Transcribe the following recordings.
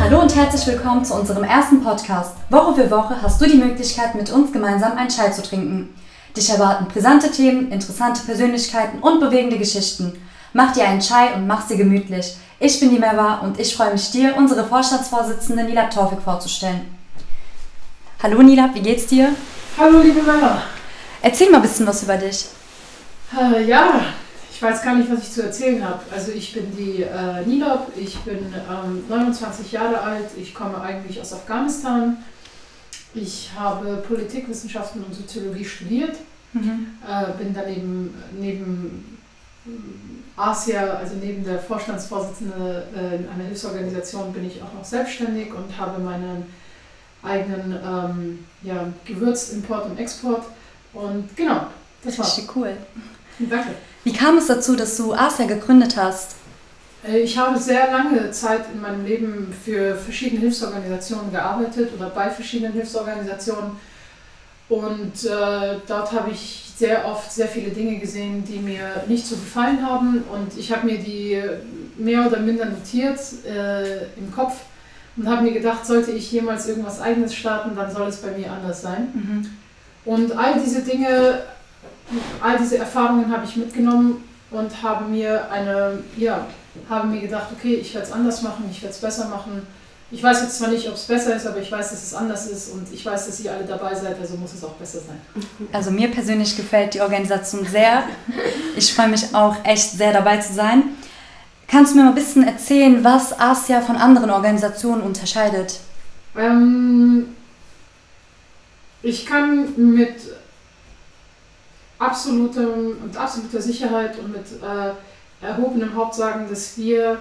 Hallo und herzlich willkommen zu unserem ersten Podcast. Woche für Woche hast du die Möglichkeit, mit uns gemeinsam einen Chai zu trinken. Dich erwarten brisante Themen, interessante Persönlichkeiten und bewegende Geschichten. Mach dir einen Chai und mach sie gemütlich. Ich bin die Meva und ich freue mich, dir unsere Vorstandsvorsitzende Nila Torfik vorzustellen. Hallo Nila, wie geht's dir? Hallo liebe Meva. Erzähl mal ein bisschen was über dich. Äh, ja, ich weiß gar nicht, was ich zu erzählen habe. Also ich bin die äh, Nilab, ich bin ähm, 29 Jahre alt, ich komme eigentlich aus Afghanistan. Ich habe Politikwissenschaften und Soziologie studiert, Mhm. äh, bin daneben neben Asia, also neben der Vorstandsvorsitzende äh, in einer Hilfsorganisation, bin ich auch noch selbstständig und habe meinen eigenen ähm, ja, Gewürzimport und Export. Und genau, das war's. Richtig cool. Danke. Wie kam es dazu, dass du Asia gegründet hast? Äh, Ich habe sehr lange Zeit in meinem Leben für verschiedene Hilfsorganisationen gearbeitet oder bei verschiedenen Hilfsorganisationen. Und äh, dort habe ich sehr oft sehr viele Dinge gesehen, die mir nicht so gefallen haben. Und ich habe mir die mehr oder minder notiert äh, im Kopf und habe mir gedacht, sollte ich jemals irgendwas Eigenes starten, dann soll es bei mir anders sein. Mhm. Und all diese Dinge, all diese Erfahrungen habe ich mitgenommen und habe mir eine, ja, habe mir gedacht, okay, ich werde es anders machen, ich werde es besser machen. Ich weiß jetzt zwar nicht, ob es besser ist, aber ich weiß, dass es anders ist und ich weiß, dass ihr alle dabei seid, also muss es auch besser sein. Also mir persönlich gefällt die Organisation sehr. Ich freue mich auch echt sehr dabei zu sein. Kannst du mir mal ein bisschen erzählen, was Asia von anderen Organisationen unterscheidet? Ähm, ich kann mit absolutem, mit absoluter Sicherheit und mit äh, erhobenem Haupt sagen, dass wir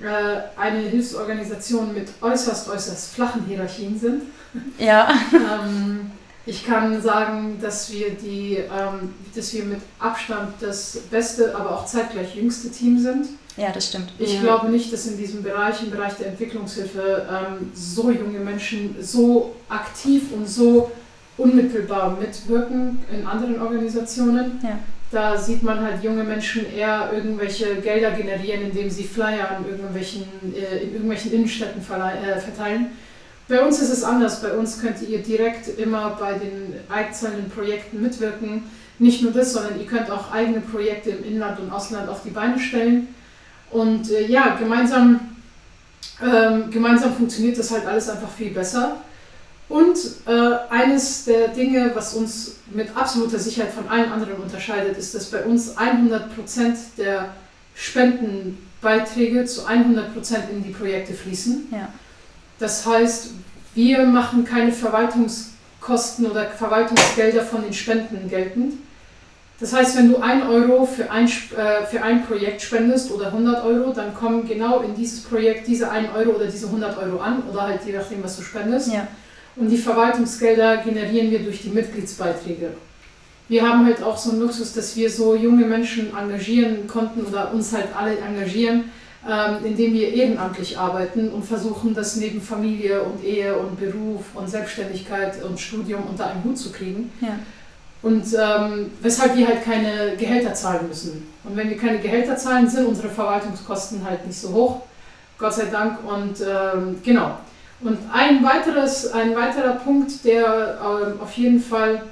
äh, eine Hilfsorganisation mit äußerst, äußerst flachen Hierarchien sind. Ja. ähm, ich kann sagen, dass wir, die, ähm, dass wir mit Abstand das beste, aber auch zeitgleich jüngste Team sind. Ja, das stimmt. Ich Ja. glaube nicht, dass in diesem Bereich, im Bereich der Entwicklungshilfe, ähm, so junge Menschen so aktiv und so unmittelbar mitwirken in anderen Organisationen. Ja. Da sieht man halt junge Menschen eher irgendwelche Gelder generieren, indem sie Flyer in irgendwelchen, äh, in irgendwelchen Innenstädten äh, verteilen. Bei uns ist es anders. Bei uns könnt ihr direkt immer bei den einzelnen Projekten mitwirken. Nicht nur das, sondern ihr könnt auch eigene Projekte im Inland und Ausland auf die Beine stellen. Und äh, ja, gemeinsam, ähm, gemeinsam funktioniert das halt alles einfach viel besser. Und äh, eines der Dinge, was uns mit absoluter Sicherheit von allen anderen unterscheidet, ist, dass bei uns 100% der Spendenbeiträge zu 100% in die Projekte fließen. Ja. Das heißt, wir machen keine Verwaltungskosten oder Verwaltungsgelder von den Spenden geltend. Das heißt, wenn du 1 Euro für ein, äh, für ein Projekt spendest oder 100 Euro, dann kommen genau in dieses Projekt diese 1 Euro oder diese 100 Euro an oder halt je nachdem, was du spendest. Ja. Und die Verwaltungsgelder generieren wir durch die Mitgliedsbeiträge. Wir haben halt auch so einen Luxus, dass wir so junge Menschen engagieren konnten oder uns halt alle engagieren, ähm, indem wir ehrenamtlich arbeiten und versuchen, das neben Familie und Ehe und Beruf und Selbstständigkeit und Studium unter einen Hut zu kriegen. Ja. Und ähm, weshalb wir halt keine Gehälter zahlen müssen. Und wenn wir keine Gehälter zahlen, sind unsere Verwaltungskosten halt nicht so hoch. Gott sei Dank. Und ähm, genau. Und ein, weiteres, ein weiterer Punkt, der ähm, auf jeden Fall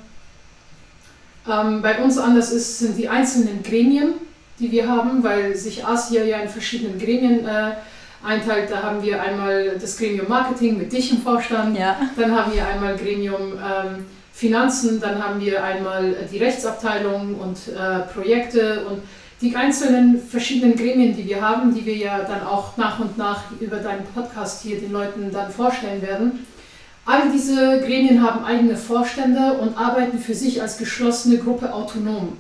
ähm, bei uns anders ist, sind die einzelnen Gremien, die wir haben, weil sich Asia ja in verschiedenen Gremien äh, einteilt. Da haben wir einmal das Gremium Marketing mit dich im Vorstand, Ja. dann haben wir einmal Gremium ähm, Finanzen, dann haben wir einmal äh, die Rechtsabteilung und äh, Projekte und die einzelnen verschiedenen Gremien, die wir haben, die wir ja dann auch nach und nach über deinen Podcast hier den Leuten dann vorstellen werden. All diese Gremien haben eigene Vorstände und arbeiten für sich als geschlossene Gruppe autonom.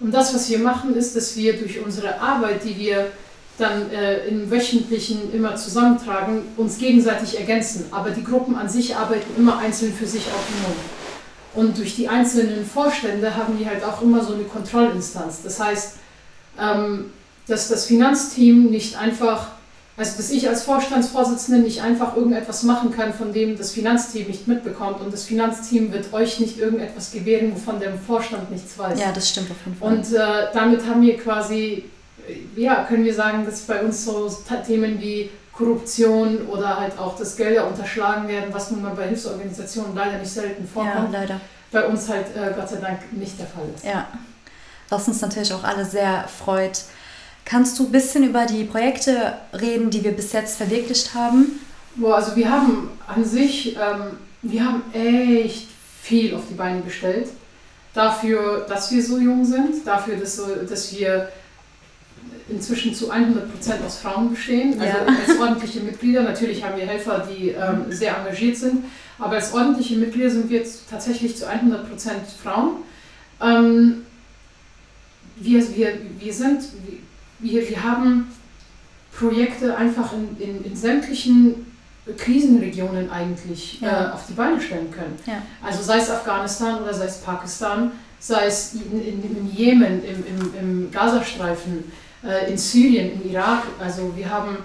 Und das, was wir machen, ist, dass wir durch unsere Arbeit, die wir dann äh, im Wöchentlichen immer zusammentragen, uns gegenseitig ergänzen. Aber die Gruppen an sich arbeiten immer einzeln für sich autonom. Und durch die einzelnen Vorstände haben die halt auch immer so eine Kontrollinstanz. Das heißt, ähm, dass das Finanzteam nicht einfach Also, dass ich als Vorstandsvorsitzende nicht einfach irgendetwas machen kann, von dem das Finanzteam nicht mitbekommt und das Finanzteam wird euch nicht irgendetwas gewähren, wovon der Vorstand nichts weiß. Ja, das stimmt auf jeden Fall. Und äh, damit haben wir quasi, ja, können wir sagen, dass bei uns so Themen wie Korruption oder halt auch, dass Gelder unterschlagen werden, was nun mal bei Hilfsorganisationen leider nicht selten vorkommt, ja, leider. bei uns halt äh, Gott sei Dank nicht der Fall ist. Ja, was uns natürlich auch alle sehr freut. Kannst du ein bisschen über die Projekte reden, die wir bis jetzt verwirklicht haben? Boah, also wir haben an sich, ähm, wir haben echt viel auf die Beine gestellt. Dafür, dass wir so jung sind, dafür, dass, dass wir inzwischen zu 100% aus Frauen bestehen, also ja. als ordentliche Mitglieder. Natürlich haben wir Helfer, die ähm, sehr engagiert sind, aber als ordentliche Mitglieder sind wir jetzt tatsächlich zu 100% Frauen. Ähm, wir, wir, wir sind, wir, wir haben Projekte einfach in, in, in sämtlichen Krisenregionen eigentlich ja. äh, auf die Beine stellen können. Ja. Also sei es Afghanistan oder sei es Pakistan, sei es in, in, in Jemen, im, im, im Gazastreifen, äh, in Syrien, im Irak. Also wir haben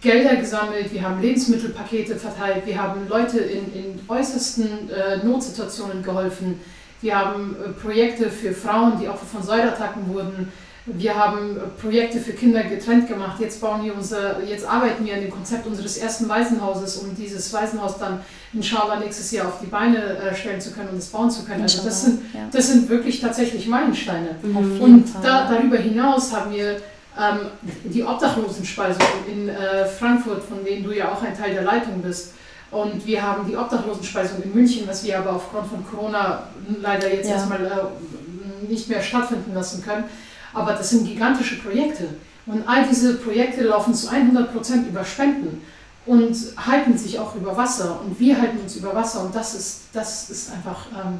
Gelder gesammelt, wir haben Lebensmittelpakete verteilt, wir haben Leute in, in äußersten äh, Notsituationen geholfen, wir haben äh, Projekte für Frauen, die Opfer von Säureattacken wurden wir haben Projekte für Kinder getrennt gemacht. Jetzt bauen wir unser, jetzt arbeiten wir an dem Konzept unseres ersten Waisenhauses, um dieses Waisenhaus dann inshallah nächstes Jahr auf die Beine äh, stellen zu können und es bauen zu können. Also das sind, das sind wirklich tatsächlich Meilensteine. Mhm. Und da, darüber hinaus haben wir ähm, die Obdachlosenspeisung in äh, Frankfurt, von denen du ja auch ein Teil der Leitung bist. Und wir haben die Obdachlosenspeisung in München, was wir aber aufgrund von Corona leider jetzt ja. erstmal äh, nicht mehr stattfinden lassen können. Aber das sind gigantische Projekte. Und all diese Projekte laufen zu 100% über Spenden und halten sich auch über Wasser. Und wir halten uns über Wasser. Und das ist, das ist einfach, ähm,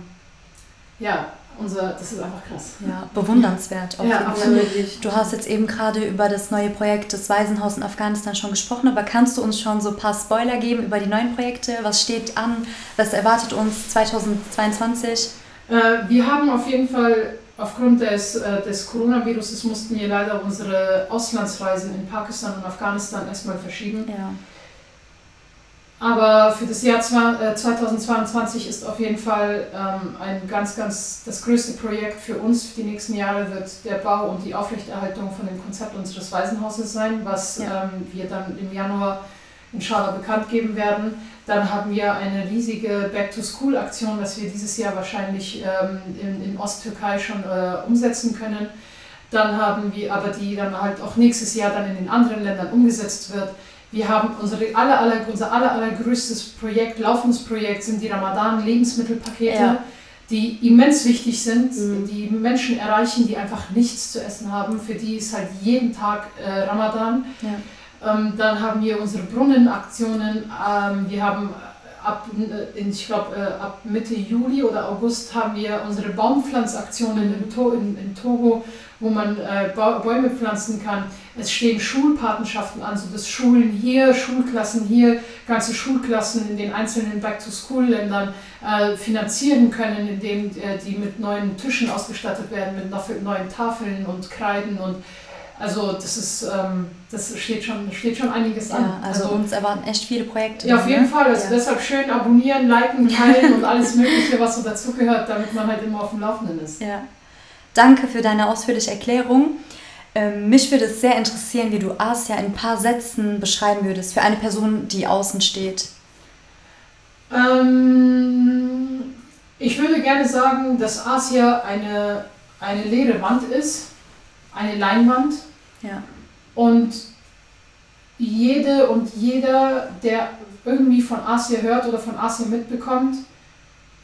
ja, unser, das ist einfach krass. Ja, bewundernswert. ja, absolut. Du hast jetzt eben gerade über das neue Projekt des Waisenhaus in Afghanistan schon gesprochen, aber kannst du uns schon so ein paar Spoiler geben über die neuen Projekte? Was steht an? Was erwartet uns 2022? Äh, wir haben auf jeden Fall Aufgrund des, äh, des Coronavirus mussten wir leider unsere Auslandsreisen in Pakistan und Afghanistan erstmal verschieben. Ja. Aber für das Jahr 2022 äh, ist auf jeden Fall ähm, ein ganz, ganz das größte Projekt für uns für die nächsten Jahre wird der Bau und die Aufrechterhaltung von dem Konzept unseres Waisenhauses sein, was ja. ähm, wir dann im Januar inshallah bekannt geben werden. Dann haben wir eine riesige Back-to-School-Aktion, was wir dieses Jahr wahrscheinlich ähm, in, in Osttürkei schon äh, umsetzen können. Dann haben wir aber die dann halt auch nächstes Jahr dann in den anderen Ländern umgesetzt wird. Wir haben unsere aller, aller, unser aller, allergrößtes Projekt, laufendes Projekt sind die Ramadan-Lebensmittelpakete, ja. die immens wichtig sind, mhm. die Menschen erreichen, die einfach nichts zu essen haben. Für die ist halt jeden Tag äh, Ramadan. Ja. Ähm, dann haben wir unsere Brunnenaktionen. Ähm, wir haben ab, äh, ich glaube, äh, ab Mitte Juli oder August haben wir unsere Baumpflanzaktionen in, to in, in Togo, wo man äh, Bäume pflanzen kann. Es stehen Schulpatenschaften an, so dass Schulen hier, Schulklassen hier, ganze Schulklassen in den einzelnen Back-to-School-Ländern äh, finanzieren können, indem äh, die mit neuen Tischen ausgestattet werden, mit neuen Tafeln und Kreiden und also das ist, ähm, das steht schon, steht schon einiges an. Ja, also, also, uns erwarten echt viele Projekte. Ja, auf jeden ne? Fall. Also ja. deshalb schön abonnieren, liken, teilen und alles Mögliche, was so dazugehört, damit man halt immer auf dem Laufenden ist. Ja. Danke für deine ausführliche Erklärung. Ähm, mich würde es sehr interessieren, wie du Asia in ein paar Sätzen beschreiben würdest, für eine Person, die außen steht. Ähm, ich würde gerne sagen, dass Asia eine, eine leere Wand ist, eine Leinwand ja. Und jede und jeder, der irgendwie von Asia hört oder von Asia mitbekommt,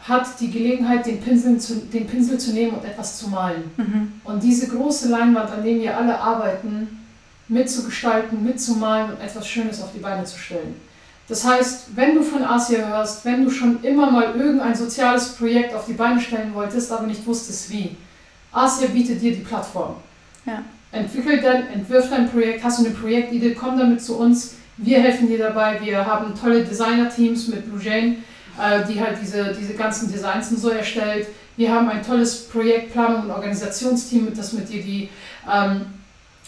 hat die Gelegenheit, den Pinsel zu, den Pinsel zu nehmen und etwas zu malen. Mhm. Und diese große Leinwand, an der wir alle arbeiten, mitzugestalten, mitzumalen und etwas Schönes auf die Beine zu stellen. Das heißt, wenn du von Asia hörst, wenn du schon immer mal irgendein soziales Projekt auf die Beine stellen wolltest, aber nicht wusstest wie, Asia bietet dir die Plattform. Ja. Entwickel dein, entwirf dein Projekt, hast du eine Projektidee, komm damit zu uns. Wir helfen dir dabei. Wir haben tolle Designer-Teams mit Blue Jane, äh, die halt diese, diese ganzen Designs und so erstellt. Wir haben ein tolles Projektplanung und Organisationsteam, das mit dir die, ähm,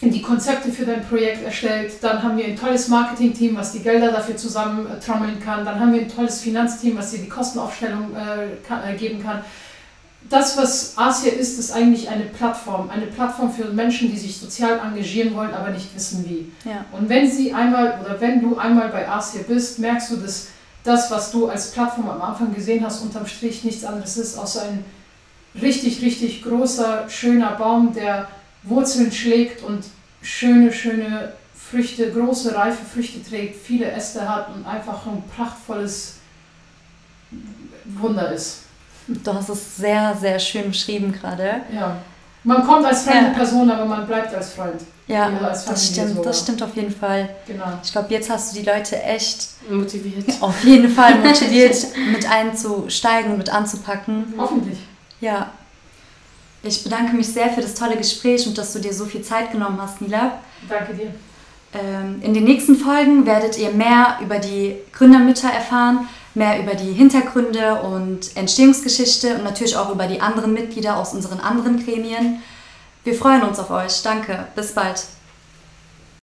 die Konzepte für dein Projekt erstellt. Dann haben wir ein tolles Marketing-Team, was die Gelder dafür zusammentrommeln kann. Dann haben wir ein tolles Finanzteam, was dir die Kostenaufstellung äh, kann, äh, geben kann. Das, was Asia ist, ist eigentlich eine Plattform. Eine Plattform für Menschen, die sich sozial engagieren wollen, aber nicht wissen wie. Ja. Und wenn sie einmal oder wenn du einmal bei Asia bist, merkst du, dass das, was du als Plattform am Anfang gesehen hast, unterm Strich nichts anderes ist, außer ein richtig, richtig großer, schöner Baum, der Wurzeln schlägt und schöne, schöne Früchte, große, reife Früchte trägt, viele Äste hat und einfach ein prachtvolles Wunder ist. Du hast es sehr, sehr schön beschrieben gerade. Ja. Man kommt als fremde Ja. Person, aber man bleibt als Freund. Ja, Oder als das Familie stimmt, sogar. das stimmt auf jeden Fall. Genau. Ich glaube, jetzt hast du die Leute echt Motiviert. auf jeden Fall motiviert, mit einzusteigen und mit anzupacken. Hoffentlich. Ja. Ich bedanke mich sehr für das tolle Gespräch und dass du dir so viel Zeit genommen hast, Nila. Danke dir. Ähm, In den nächsten Folgen werdet ihr mehr über die Gründermütter erfahren, mehr über die Hintergründe und Entstehungsgeschichte und natürlich auch über die anderen Mitglieder aus unseren anderen Gremien. Wir freuen uns auf euch. Danke. Bis bald.